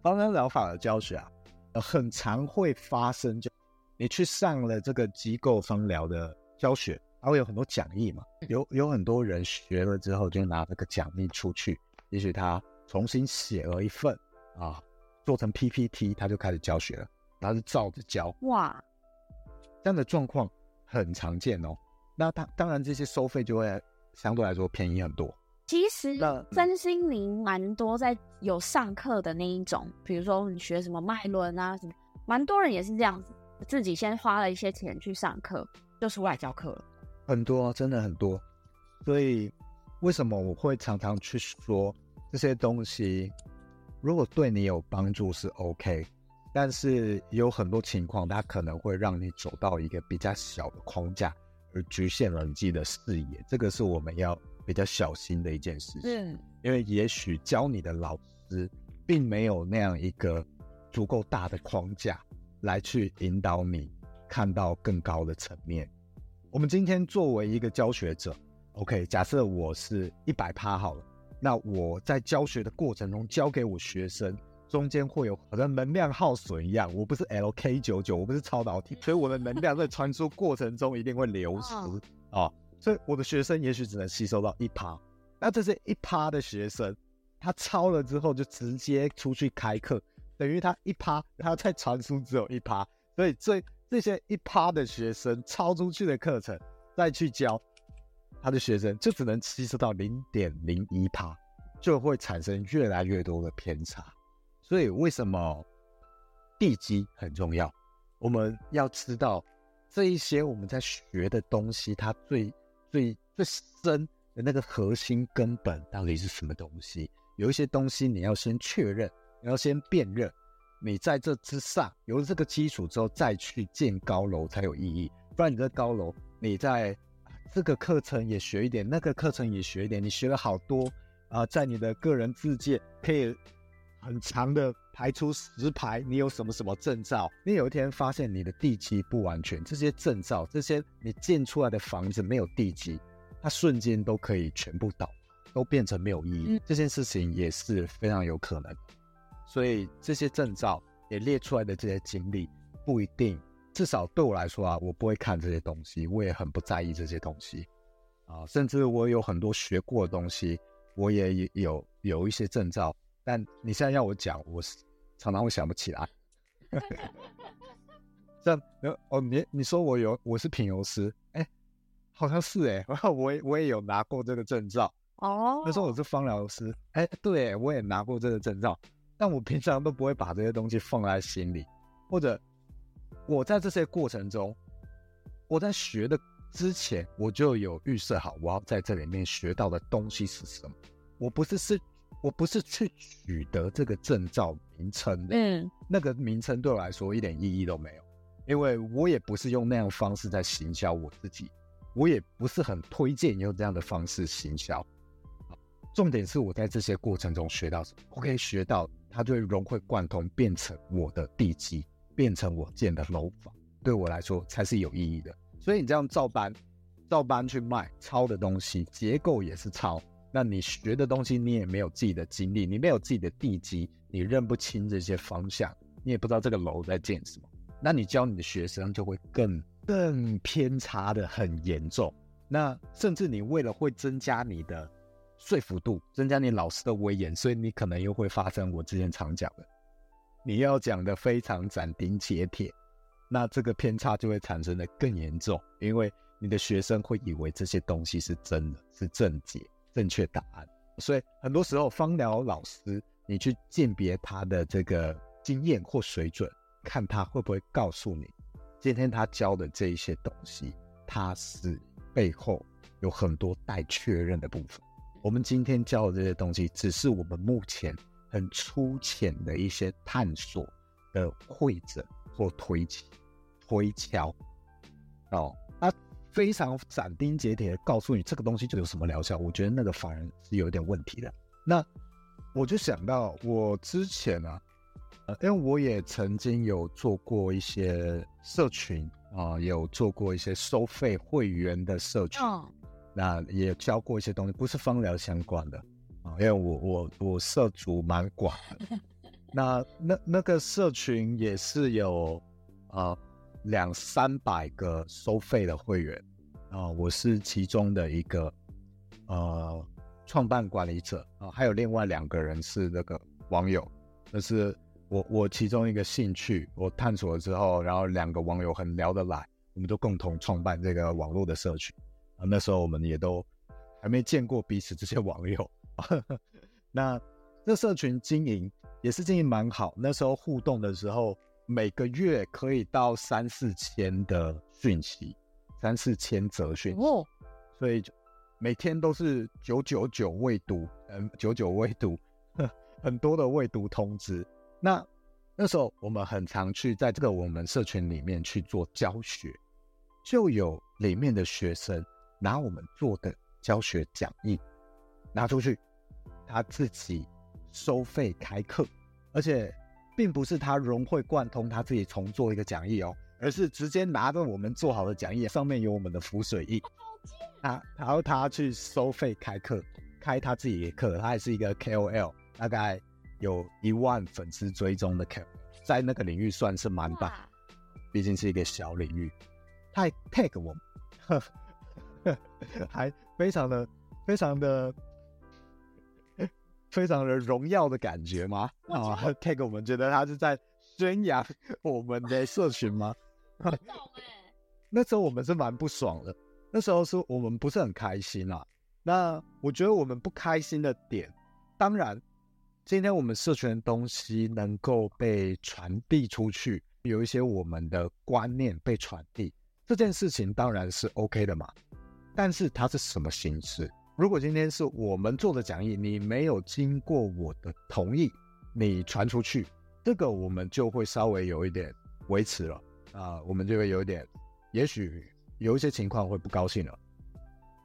芳香疗法的教学啊。很常会发生，就你去上了这个机构芳疗的教学，它会有很多讲义嘛，有有很多人学了之后就拿这个讲义出去，也许他重新写了一份啊，做成 PPT，他就开始教学了，他是照着教，哇，这样的状况很常见哦。那他当然这些收费就会相对来说便宜很多。其实，身心灵蛮多在有上课的那一种，比如说你学什么脉轮啊什么，蛮多人也是这样子，自己先花了一些钱去上课，就出来教课了。很多，真的很多。所以，为什么我会常常去说这些东西？如果对你有帮助是 OK，但是有很多情况，它可能会让你走到一个比较小的框架，而局限了你自己的视野。这个是我们要。比较小心的一件事情，嗯，因为也许教你的老师并没有那样一个足够大的框架来去引导你看到更高的层面。我们今天作为一个教学者，OK，假设我是一百趴好了，那我在教学的过程中教给我学生，中间会有好像能量耗损一样，我不是 LK 九九我不是超导体，所以我的能量在传输过程中一定会流失啊。哦所以我的学生也许只能吸收到一趴，那这些一趴的学生，他抄了之后就直接出去开课，等于他一趴，他在传输只有一趴，所以这这些一趴的学生抄出去的课程再去教他的学生，就只能吸收到零点零一趴，就会产生越来越多的偏差。所以为什么地基很重要？我们要知道这一些我们在学的东西，它最最最深的那个核心根本到底是什么东西？有一些东西你要先确认，你要先辨认，你在这之上有了这个基础之后再去建高楼才有意义。不然你这高楼，你在这个课程也学一点，那个课程也学一点，你学了好多啊、在你的个人自介可以很长的排出十排，你有什么什么证照？你有一天发现你的地基不完全，这些证照，这些你建出来的房子没有地基，它瞬间都可以全部倒，都变成没有意义。这件事情也是非常有可能。所以这些证照也列出来的这些经历，不一定，至少对我来说啊，我不会看这些东西，我也很不在意这些东西啊，甚至我有很多学过的东西，我也有有一些证照，但你现在要我讲，我是。常常会想不起来，这样哦，你你说我有我是品油师，哎，好像是哎，我也我也有拿过这个证照哦。他说我是芳疗师，哎，对，我也拿过这个证照，但我平常都不会把这些东西放在心里，或者我在这些过程中，我在学的之前，我就有预设好我要在这里面学到的东西是什么，我不是是。我不是去取得这个证照名称的，嗯，那个名称对我来说一点意义都没有，因为我也不是用那样方式在行销我自己，我也不是很推荐用这样的方式行销。重点是我在这些过程中学到什么，我可以学到它就会融会贯通，变成我的地基，变成我建的楼房，对我来说才是有意义的。所以你这样照搬，照搬去卖，抄的东西结构也是抄。那你学的东西，你也没有自己的经历，你没有自己的地基，你认不清这些方向，你也不知道这个楼在建什么。那你教你的学生就会更更偏差的很严重。那甚至你为了会增加你的说服度，增加你老师的威严，所以你可能又会发生我之前常讲的，你要讲的非常斩钉截铁，那这个偏差就会产生的更严重，因为你的学生会以为这些东西是真的，是正解、正确答案。所以很多时候，芳疗老师你去鉴别他的这个经验或水准，看他会不会告诉你，今天他教的这一些东西，他是背后有很多待确认的部分。我们今天教的这些东西，只是我们目前很粗浅的一些探索的会诊或推敲、推敲哦。他非常斩钉截铁的告诉你这个东西就有什么疗效，我觉得那个反而是有点问题的。那我就想到我之前啊，呃，因为我也曾经有做过一些社群啊，有做过一些收费会员的社群。哦那也教过一些东西，不是芳疗相关的啊，因为我我我涉足蛮广的。那那那个社群也是有啊两三百个收费的会员啊，我是其中的一个呃创办管理者啊，还有另外两个人是那个网友，那是我我其中一个兴趣，我探索了之后，然后两个网友很聊得来，我们就共同创办这个网络的社群。啊，那时候我们也都还没见过彼此这些网友。那这社群经营也是经营蛮好。那时候互动的时候，每个月可以到三四千的讯息，三四千则讯息。哦，所以就每天都是九九九未读，嗯，九九未读，很多的未读通知。那那时候我们很常去在这个我们社群里面去做教学，就有里面的学生。拿我们做的教学讲义拿出去，他自己收费开课，而且并不是他融会贯通，他自己重做一个讲义哦，而是直接拿着我们做好的讲义，上面有我们的浮水印，啊然后他去收费开课，开他自己的课，他还是一个 KOL，大概有一万粉丝追踪的 KOL，在那个领域算是蛮大，毕竟是一个小领域，他还 tag 我们。呵 还非常的、非常的、非常的荣耀的感觉吗？啊，take 我们觉得他是在宣扬我们的社群吗？那时候我们是蛮不爽的，那时候是我们不是很开心啦。那我觉得我们不开心的点，当然，今天我们社群的东西能够被传递出去，有一些我们的观念被传递，这件事情当然是 OK 的嘛。但是它是什么形式？如果今天是我们做的讲义，你没有经过我的同意，你传出去，这个我们就会稍微有一点维持了啊、我们就会有一点，也许有一些情况会不高兴了，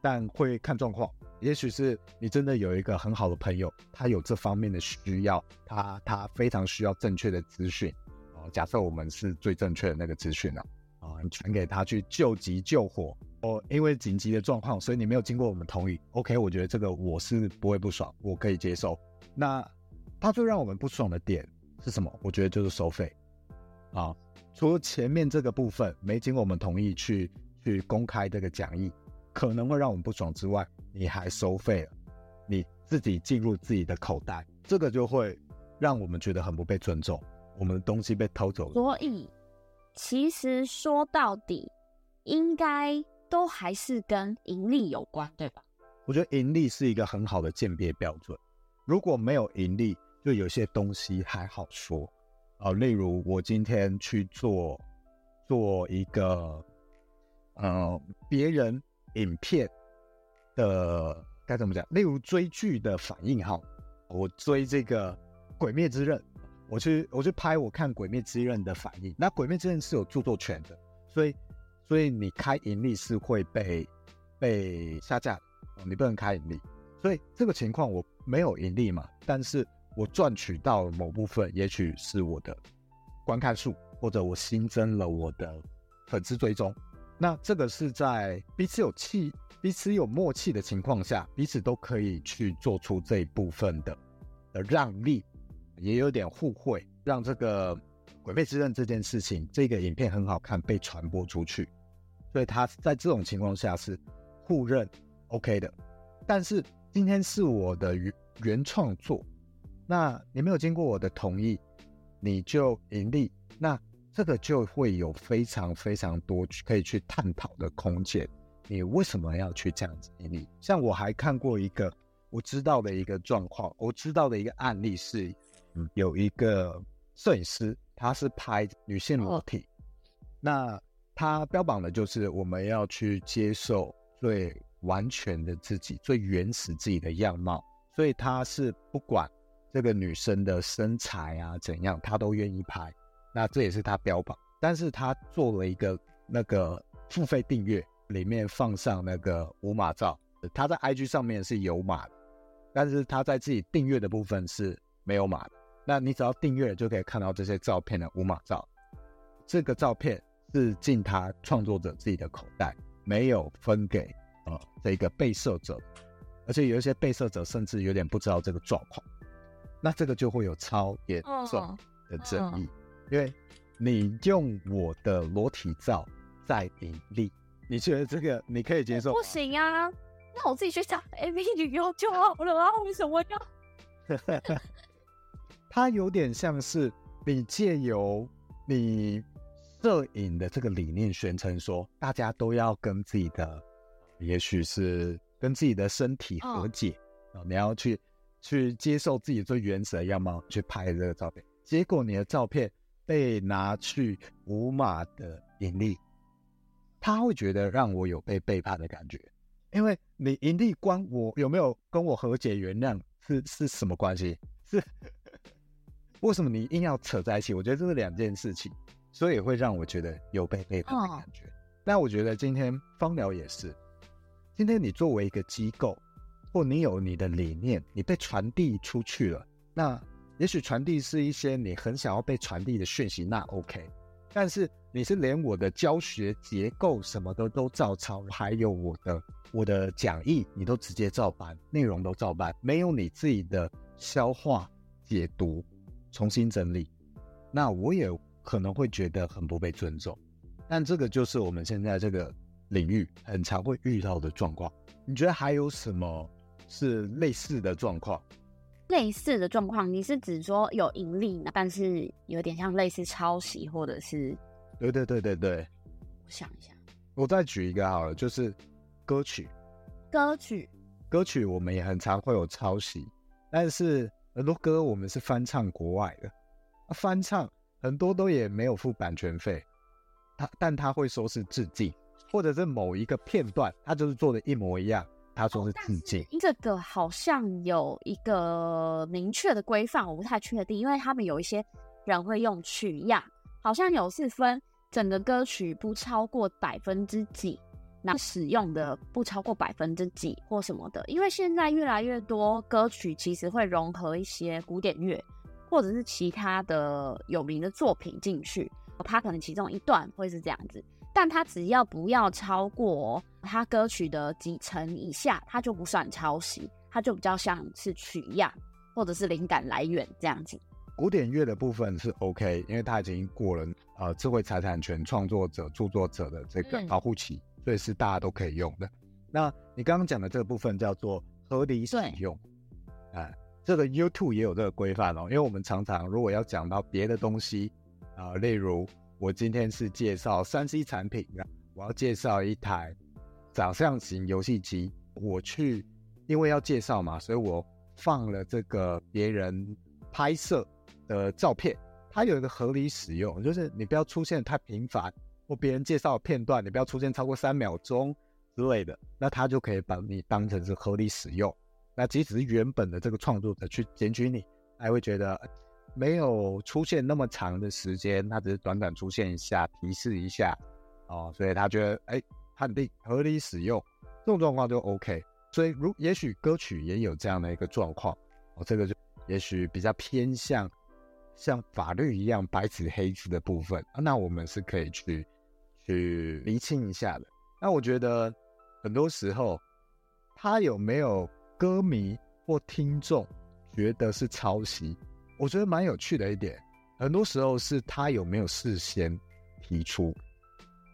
但会看状况。也许是你真的有一个很好的朋友，他有这方面的需要，他他非常需要正确的资讯啊。假设我们是最正确的那个资讯了，你传给他去救急救火。哦，因为紧急的状况，所以你没有经过我们同意。OK，我觉得这个我是不会不爽，我可以接受。那他最让我们不爽的点是什么？我觉得就是收费啊。除了前面这个部分没经过我们同意去去公开这个讲义，可能会让我们不爽之外，你还收费了，你自己进入自己的口袋，这个就会让我们觉得很不被尊重，我们的东西被偷走了。所以，其实说到底，应该。都还是跟盈利有关，对吧？我觉得盈利是一个很好的鉴别标准。如果没有盈利，就有些东西还好说啊、例如，我今天去做做一个呃别人影片的该怎么讲？例如追剧的反应哈，我追这个《鬼灭之刃》，我去我去拍我看《鬼灭之刃》的反应。那《鬼灭之刃》是有著作权的，所以。所以你开盈利是会被被下架的，你不能开盈利。所以这个情况我没有盈利嘛，但是我赚取到某部分，也许是我的观看数，或者我新增了我的粉丝追踪。那这个是在彼此有气、彼此有默契的情况下，彼此都可以去做出这一部分的的让利，也有点互惠，让这个《鬼灭之刃》这件事情，这个影片很好看，被传播出去。所以他在这种情况下是互认 OK 的。但是今天是我的原原创作，那你没有经过我的同意，你就盈利，那。这个就会有非常非常多可以去探讨的空间。你为什么要去这样子？盈利像我还看过一个我知道的一个状况，我知道的一个案例是，有一个摄影师，他是拍女性裸体，那他标榜的就是我们要去接受最完全的自己，最原始自己的样貌，所以他是不管这个女生的身材啊怎样，他都愿意拍。那这也是他标榜，但是他做了一个那个付费订阅，里面放上那个无码照，他在 IG 上面是有码的，但是他在自己订阅的部分是没有码的。那你只要订阅就可以看到这些照片的无码照，这个照片是进他创作者自己的口袋，没有分给呃这个被摄者，而且有一些被摄者甚至有点不知道这个状况，那这个就会有超严重的争议。Oh, oh. 因为你用我的裸体照在盈利，你觉得这个你可以接受吗？不行啊，那我自己去找 AV 女优就好了啊，为什么要？它有点像是你借由你摄影的这个理念宣称说，大家都要跟自己的，也许是跟自己的身体和解啊，哦，你要去去接受自己最原始的样貌去拍这个照片，结果你的照片。被拿去无码的盈利，他会觉得让我有被背叛的感觉，因为你盈利关我有没有跟我和解原谅是是什么关系？是为什么你硬要扯在一起？我觉得这是两件事情，所以会让我觉得有被背叛的感觉。那、oh. 我觉得今天芳疗也是，今天你作为一个机构，或你有你的理念，你被传递出去了，那。也许传递是一些你很想要被传递的讯息，那 OK。但是你是连我的教学结构什么的都照抄，还有我的我的讲义，你都直接照搬，内容都照搬，没有你自己的消化、解读、重新整理，那我也可能会觉得很不被尊重。但这个就是我们现在这个领域很常会遇到的状况。你觉得还有什么是类似的状况？类似的状况，你是指说有盈利，但是有点像类似抄袭，或者是？对对对对对。我想一下，我再举一个好了，就是歌曲。歌曲。歌曲我们也很常会有抄袭，但是很多歌我们是翻唱国外的，翻唱很多都也没有付版权费，他但他会说是致敬，或者是某一个片段，他就是做的一模一样。他说是致敬，哦，这个好像有一个明确的规范，我不太确定，因为他们有一些人会用取样，好像有是分整个歌曲不超过百分之几，那使用的不超过百分之几或什么的，因为现在越来越多歌曲其实会融合一些古典乐或者是其他的有名的作品进去，它可能其中一段会是这样子。但它只要不要超过它歌曲的几成以下，它就不算抄袭，它就比较像是取样或者是灵感来源这样子。古典乐的部分是 OK，因为它已经过了呃智慧财产权创作者、著作者的这个保护期，嗯，所以是大家都可以用的。那你刚刚讲的这个部分叫做合理使用，啊，这个 YouTube 也有这个规范哦，因为我们常常如果要讲到别的东西啊，呃，例如。我今天是介绍三 C 产品，我要介绍一台长相型游戏机。我去，因为要介绍嘛，所以我放了这个别人拍摄的照片。它有一个合理使用，就是你不要出现太频繁，别人介绍的片段，你不要出现超过三秒钟之类的，那他就可以把你当成是合理使用。那即使是原本的这个创作者去检举你，还会觉得。没有出现那么长的时间，他只是短短出现一下，提示一下，哦，所以他觉得哎，判定合理使用，这种状况就 OK。所以如也许歌曲也有这样的一个状况，哦，这个就也许比较偏向像法律一样白纸黑字的部分，那我们是可以去去厘清一下的。那我觉得很多时候，他有没有歌迷或听众觉得是抄袭？我觉得蛮有趣的一点，很多时候是他有没有事先提出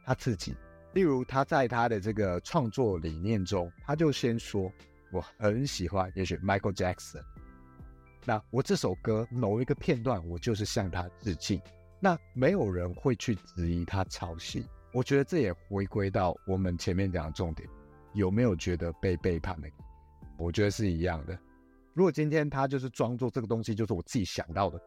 他自己。例如他在他的这个创作理念中，他就先说我很喜欢，也许 Michael Jackson。那我这首歌某一个片段，我就是向他致敬。那没有人会去质疑他抄袭。我觉得这也回归到我们前面讲的重点，有没有觉得被背叛的？我觉得是一样的。如果今天他就是装作这个东西就是我自己想到的，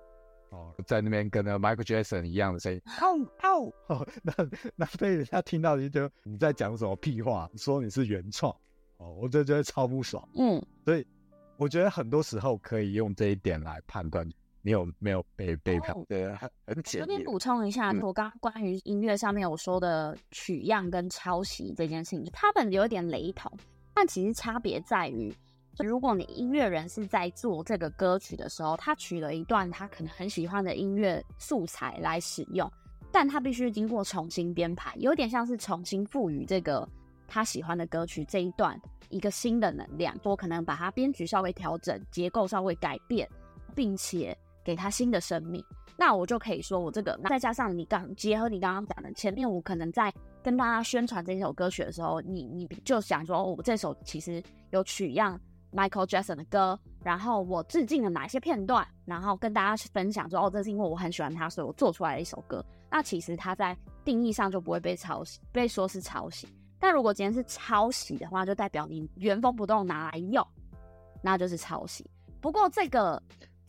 哦，在那边跟那 Michael Jackson 一样的声音，嗷嗷，那那被人家听到就觉得你在讲什么屁话，说你是原创，哦，我就觉得超不爽。嗯，所以我觉得很多时候可以用这一点来判断。你有没有被背叛？对，很很简。这边补充一下，嗯、我刚刚关于音乐上面我说的取样跟抄袭这件事情，他们有点雷同，但其实差别在于，如果你音乐人是在做这个歌曲的时候，他取了一段他可能很喜欢的音乐素材来使用，但他必须经过重新编排，有点像是重新赋予这个他喜欢的歌曲这一段一个新的能量，我可能把它编曲稍微调整，结构稍微改变，并且。给他新的生命，那我就可以说我这个，那再加上你刚结合你刚刚讲的，前面我可能在跟大家宣传这首歌曲的时候，你你就想说，我这首其实有取样 Michael Jackson 的歌，然后我致敬了哪些片段，然后跟大家去分享说，哦，这是因为我很喜欢他，所以我做出来的一首歌。那其实他在定义上就不会被抄袭，被说是抄袭。但如果今天是抄袭的话，就代表你原封不动拿来用，那就是抄袭。不过这个。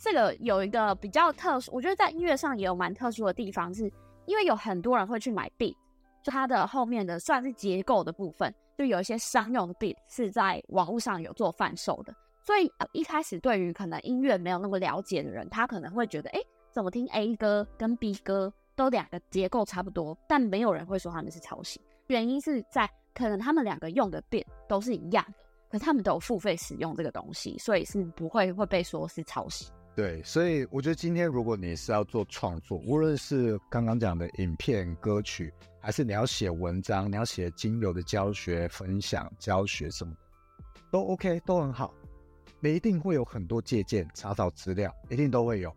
这个有一个比较特殊，我觉得在音乐上也有蛮特殊的地方，是因为有很多人会去买 beat，就它的后面的算是结构的部分，就有一些商用的 beat 是在网络上有做贩售的，所以一开始对于可能音乐没有那么了解的人，他可能会觉得，哎，怎么听 A 歌跟 B 歌都两个结构差不多，但没有人会说他们是抄袭，原因是在可能他们两个用的 beat 都是一样的，可是他们都有付费使用这个东西，所以是不会会被说是抄袭。对，所以我觉得今天如果你是要做创作，无论是刚刚讲的影片、歌曲，还是你要写文章，你要写精油的教学、分享、教学什么的，都 OK，都很好。你一定会有很多借鉴、查找资料，一定都会有。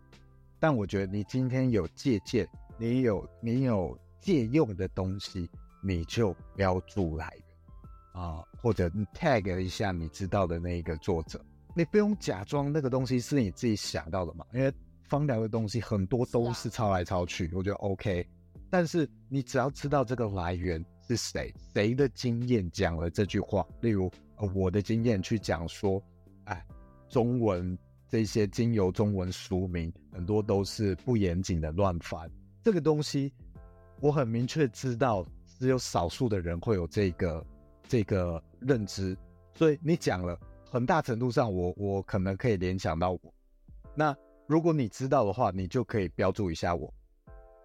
但我觉得你今天有借鉴，你有你有借用的东西，你就标注来源啊，或者你 tag 一下你知道的那一个作者。你不用假装那个东西是你自己想到的嘛，因为芳疗的东西很多都是抄来抄去，我觉得 OK。但是你只要知道这个来源是谁，谁的经验讲了这句话，例如呃我的经验去讲说，哎，中文这些精油中文书名很多都是不严谨的乱翻，这个东西我很明确知道，只有少数的人会有这个这个认知，所以你讲了。很大程度上我，我可能可以联想到我。那如果你知道的话，你就可以标注一下我。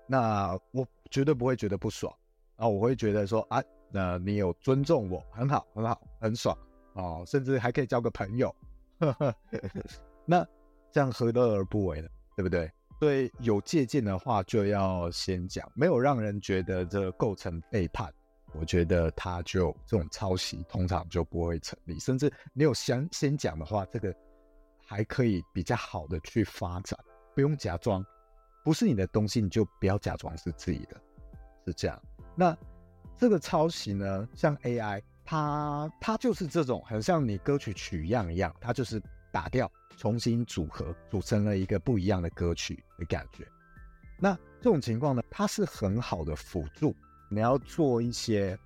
那我绝对不会觉得不爽啊！我会觉得说啊，那你有尊重我，很好，很好，很爽啊！甚至还可以交个朋友。那这样何乐而不为呢？对不对？所以有借鉴的话，就要先讲，没有让人觉得这构成背叛。我觉得他就这种抄袭通常就不会成立，甚至你有先先讲的话，这个还可以比较好的去发展，不用假装不是你的东西，你就不要假装是自己的，是这样。那这个抄袭呢，像 AI，它它就是这种很像你歌曲取样一样，它就是打掉重新组合，组成了一个不一样的歌曲的感觉。那这种情况呢，它是很好的辅助。你要做一些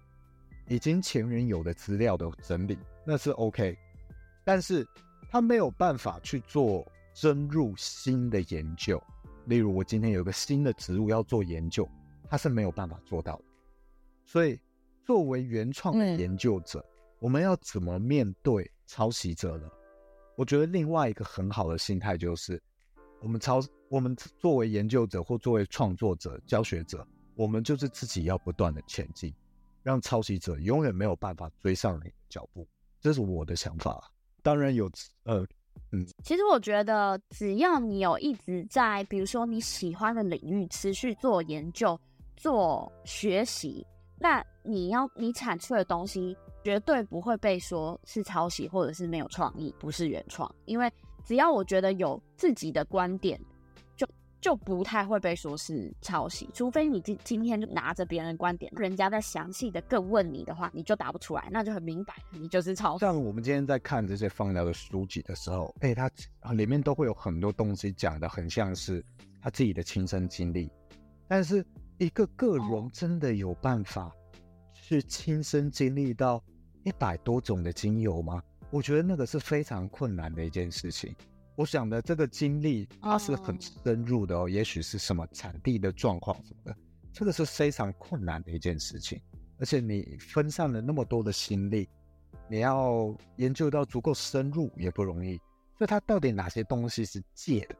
已经前人有的资料的整理，那是 OK，但是他没有办法去做深入新的研究。例如，我今天有个新的植物要做研究，他是没有办法做到的。所以，作为原创的研究者，嗯、我们要怎么面对抄袭者呢？我觉得另外一个很好的心态就是，我们抄，我们作为研究者或作为创作者、教学者。我们就是自己要不断的前进，让抄袭者永远没有办法追上你的脚步，这是我的想法。当然有，呃，嗯，其实我觉得只要你有一直在，比如说你喜欢的领域持续做研究、做学习，那你要你产出的东西绝对不会被说是抄袭或者是没有创意，不是原创，因为只要我觉得有自己的观点。就不太会被说是抄袭，除非你今今天就拿着别人的观点，人家在详细的更问你的话，你就答不出来，那就很明白，你就是抄袭。像我们今天在看这些芳疗的书籍的时候，哎、欸，它里面都会有很多东西讲的很像是他自己的亲身经历，但是一个个人真的有办法去亲身经历到一百多种的精油吗？我觉得那个是非常困难的一件事情。我想的这个经历，它是很深入的哦，也许是什么产地的状况什么的，这个是非常困难的一件事情。而且你分散了那么多的心力，你要研究到足够深入也不容易。所以它到底哪些东西是借的？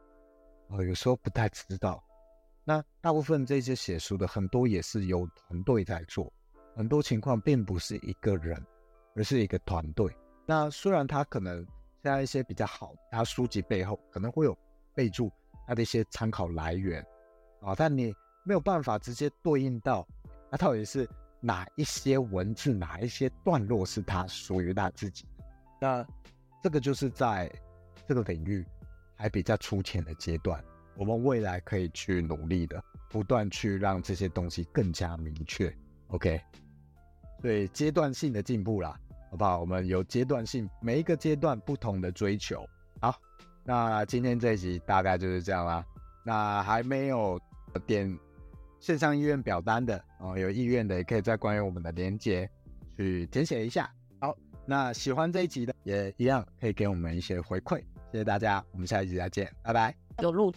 哦，有时候不太知道。那大部分这些写书的很多也是由团队在做，很多情况并不是一个人，而是一个团队。那虽然他可能。在一些比较好，他书籍背后可能会有备注他的一些参考来源啊，但你没有办法直接对应到他到底是哪一些文字，哪一些段落是他属于他自己。那这个就是在这个领域还比较粗浅的阶段，我们未来可以去努力的，不断去让这些东西更加明确。OK，所以阶段性的进步啦。好不好？我们有阶段性，每一个阶段不同的追求。好，那今天这一集大概就是这样啦。那还没有点线上意愿表单的哦，有意愿的也可以在关于我们的连接去填写一下。好，那喜欢这一集的也一样可以给我们一些回馈。谢谢大家，我们下一集再见，拜拜。有录。